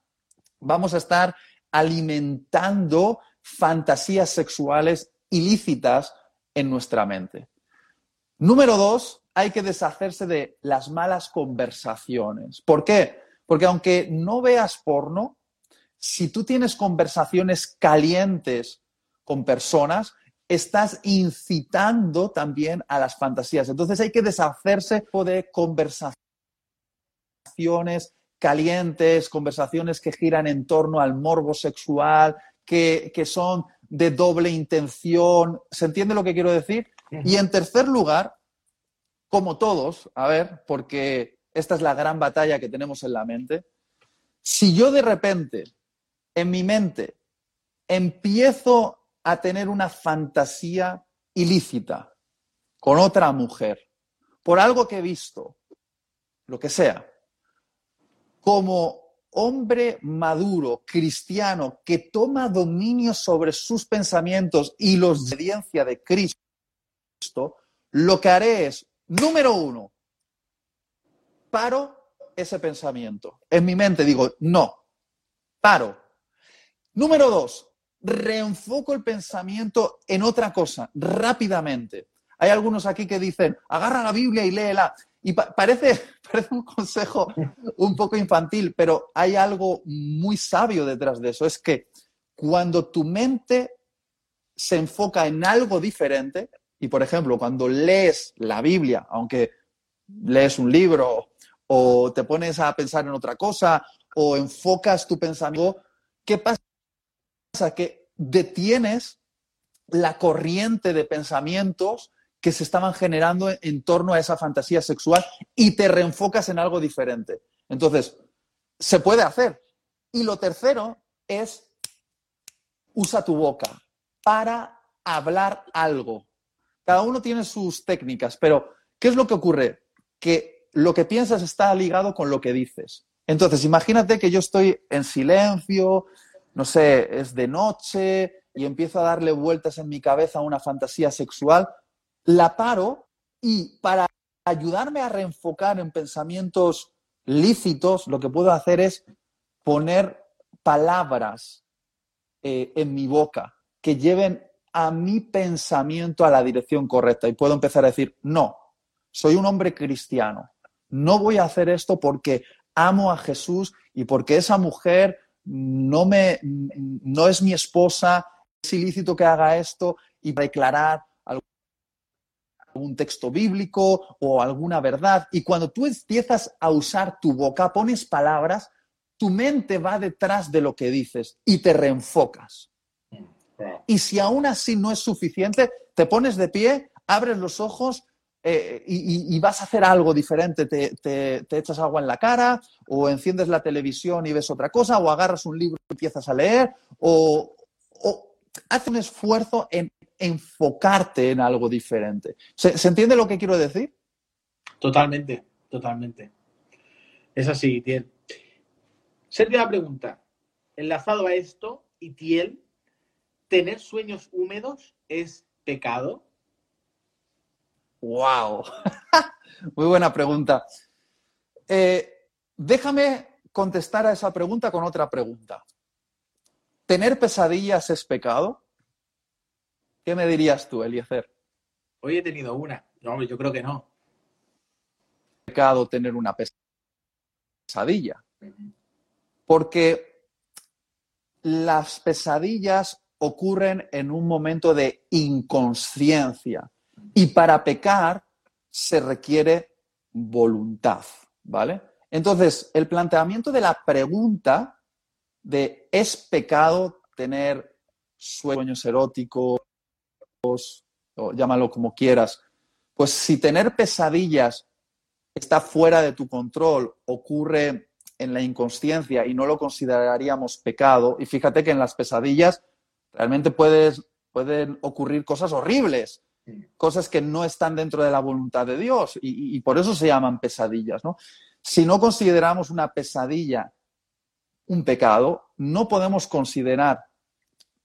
[SPEAKER 2] vamos a estar alimentando fantasías sexuales ilícitas en nuestra mente. Número dos, hay que deshacerse de las malas conversaciones. ¿Por qué? Porque aunque no veas porno, si tú tienes conversaciones calientes con personas, estás incitando también a las fantasías. Entonces hay que deshacerse de conversaciones calientes, conversaciones que giran en torno al morbo sexual, que, son de doble intención. ¿Se entiende lo que quiero decir? Y en tercer lugar, como todos, a ver, porque esta es la gran batalla que tenemos en la mente, si yo de repente, en mi mente, empiezo a tener una fantasía ilícita con otra mujer, por algo que he visto, lo que sea, como hombre maduro, cristiano, que toma dominio sobre sus pensamientos y los de obediencia de Cristo, lo que haré es, número uno, paro ese pensamiento. En mi mente digo, no, paro. Número dos, reenfoco el pensamiento en otra cosa, rápidamente. Hay algunos aquí que dicen, agarra la Biblia y léela. Y parece, parece un consejo un poco infantil, pero hay algo muy sabio detrás de eso. Es que cuando tu mente se enfoca en algo diferente, y por ejemplo, cuando lees la Biblia, aunque lees un libro o te pones a pensar en otra cosa o enfocas tu pensamiento, ¿qué pasa? Que detienes la corriente de pensamientos que se estaban generando en, torno a esa fantasía sexual y te reenfocas en algo diferente. Entonces, se puede hacer. Y lo tercero es, usa tu boca para hablar algo. Cada uno tiene sus técnicas, pero ¿qué es lo que ocurre? Que lo que piensas está ligado con lo que dices. Entonces, imagínate que yo estoy en silencio, no sé, es de noche y empiezo a darle vueltas en mi cabeza a una fantasía sexual la paro y para ayudarme a reenfocar en pensamientos lícitos, lo que puedo hacer es poner palabras eh, en mi boca que lleven a mi pensamiento a la dirección correcta. Y puedo empezar a decir, no, soy un hombre cristiano, no voy a hacer esto porque amo a Jesús y porque esa mujer no, me, no es mi esposa, es ilícito que haga esto y declarar algún texto bíblico o alguna verdad. Y cuando tú empiezas a usar tu boca, pones palabras, tu mente va detrás de lo que dices y te reenfocas. Y si aún así no es suficiente, te pones de pie, abres los ojos eh, y, vas a hacer algo diferente. Te, echas agua en la cara o enciendes la televisión y ves otra cosa o agarras un libro y empiezas a leer o, o haces un esfuerzo en enfocarte en algo diferente. ¿Se, entiende lo que quiero decir?
[SPEAKER 1] Totalmente, totalmente. Es así, Tiel. Séptima pregunta. Enlazado a esto, Itiel, ¿tener sueños húmedos es pecado?
[SPEAKER 2] ¡Wow! Muy buena pregunta. Eh, déjame contestar a esa pregunta con otra pregunta. ¿Tener pesadillas es pecado? ¿Qué me dirías tú, Eliezer?
[SPEAKER 1] Hoy he tenido una. No, yo creo que no.
[SPEAKER 2] Pecado tener una pesadilla. Porque las pesadillas ocurren en un momento de inconsciencia. Y para pecar se requiere voluntad, ¿vale? Entonces, el planteamiento de la pregunta de ¿es pecado tener sueños eróticos, o llámalo como quieras, pues si tener pesadillas está fuera de tu control, ocurre en la inconsciencia y no lo consideraríamos pecado, y fíjate que en las pesadillas realmente puedes, pueden ocurrir cosas horribles, cosas que no están dentro de la voluntad de Dios, y, por eso se llaman pesadillas, ¿no? Si no consideramos una pesadilla un pecado, no podemos considerar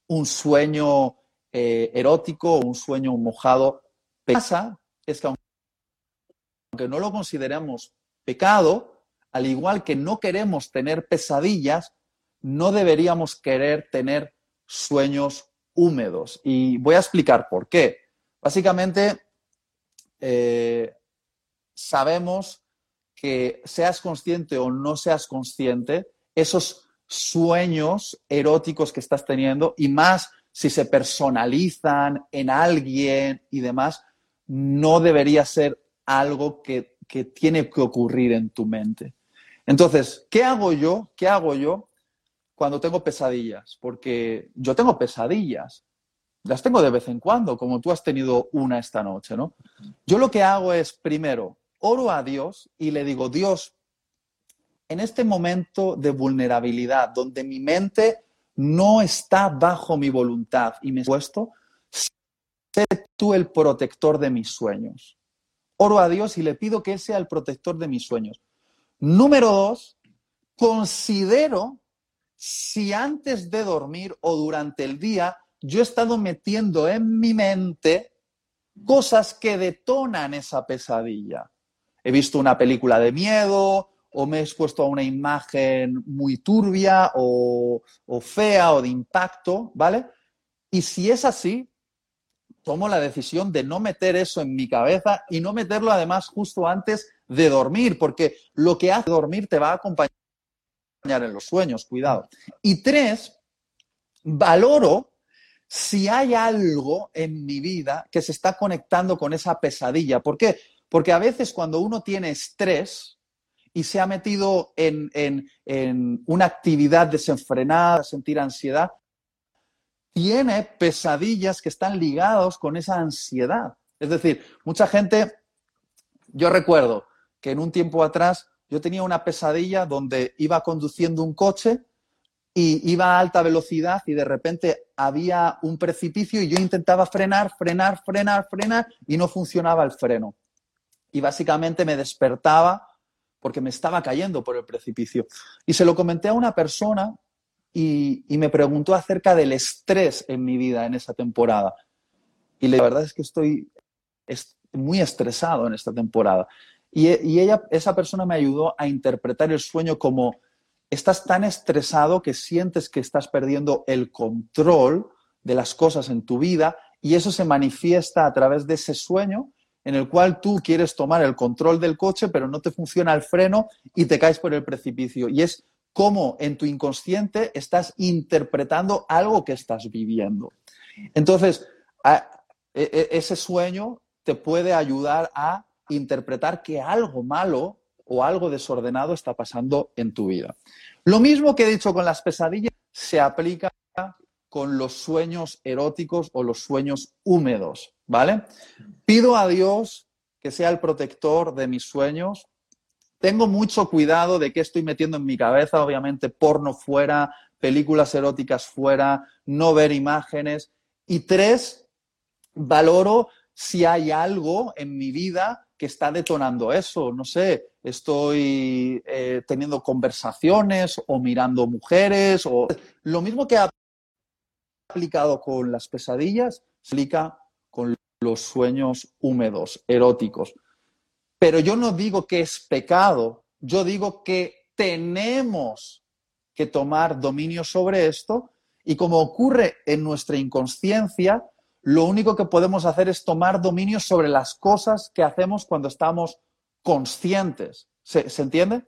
[SPEAKER 2] un sueño eh, erótico o un sueño mojado. Pasa es que aunque no lo consideremos pecado, al igual que no queremos tener pesadillas, no deberíamos querer tener sueños húmedos. Y voy a explicar por qué. Básicamente, eh, sabemos que seas consciente o no seas consciente, esos sueños eróticos que estás teniendo y más si se personalizan en alguien y demás, no debería ser algo que, que tiene que ocurrir en tu mente. Entonces, ¿qué hago yo? ¿Qué hago yo cuando tengo pesadillas? Porque yo tengo pesadillas, las tengo de vez en cuando, como tú has tenido una esta noche, ¿no? Yo lo que hago es, primero, oro a Dios y le digo, Dios, en este momento de vulnerabilidad, donde mi mente no está bajo mi voluntad y me he puesto, sé tú el protector de mis sueños. Oro a Dios y le pido que sea el protector de mis sueños. Número dos, considero si antes de dormir o durante el día yo he estado metiendo en mi mente cosas que detonan esa pesadilla. He visto una película de miedo, o me he expuesto a una imagen muy turbia o, fea o de impacto, ¿vale? Y si es así, tomo la decisión de no meter eso en mi cabeza y no meterlo además justo antes de dormir, porque lo que hace dormir te va a acompañar en los sueños, cuidado. Y tres, valoro si hay algo en mi vida que se está conectando con esa pesadilla. ¿Por qué? Porque a veces cuando uno tiene estrés, y se ha metido en, una actividad desenfrenada, sentir ansiedad, tiene pesadillas que están ligados con esa ansiedad. Es decir, mucha gente, yo recuerdo que en un tiempo atrás yo tenía una pesadilla donde iba conduciendo un coche y iba a alta velocidad y de repente había un precipicio y yo intentaba frenar, frenar, frenar, frenar y no funcionaba el freno. Y básicamente me despertaba porque me estaba cayendo por el precipicio. Y se lo comenté a una persona y, me preguntó acerca del estrés en mi vida en esa temporada. Y la verdad es que estoy muy estresado en esta temporada. Y, y, ella, esa persona me ayudó a interpretar el sueño como estás tan estresado que sientes que estás perdiendo el control de las cosas en tu vida y eso se manifiesta a través de ese sueño en el cual tú quieres tomar el control del coche, pero no te funciona el freno y te caes por el precipicio. Y es como en tu inconsciente estás interpretando algo que estás viviendo. Entonces, e, e, ese sueño te puede ayudar a interpretar que algo malo o algo desordenado está pasando en tu vida. Lo mismo que he dicho con las pesadillas se aplica con los sueños eróticos o los sueños húmedos. ¿vale? Pido a Dios que sea el protector de mis sueños. Tengo mucho cuidado de qué estoy metiendo en mi cabeza, obviamente porno fuera, películas eróticas fuera, no ver imágenes. Y tres, valoro si hay algo en mi vida que está detonando eso. No sé, estoy eh, teniendo conversaciones o mirando mujeres o lo mismo que ha aplicado con las pesadillas, se aplica con los sueños húmedos, eróticos. Pero yo no digo que es pecado, yo digo que tenemos que tomar dominio sobre esto y como ocurre en nuestra inconsciencia, lo único que podemos hacer es tomar dominio sobre las cosas que hacemos cuando estamos conscientes. ¿Se, entiende?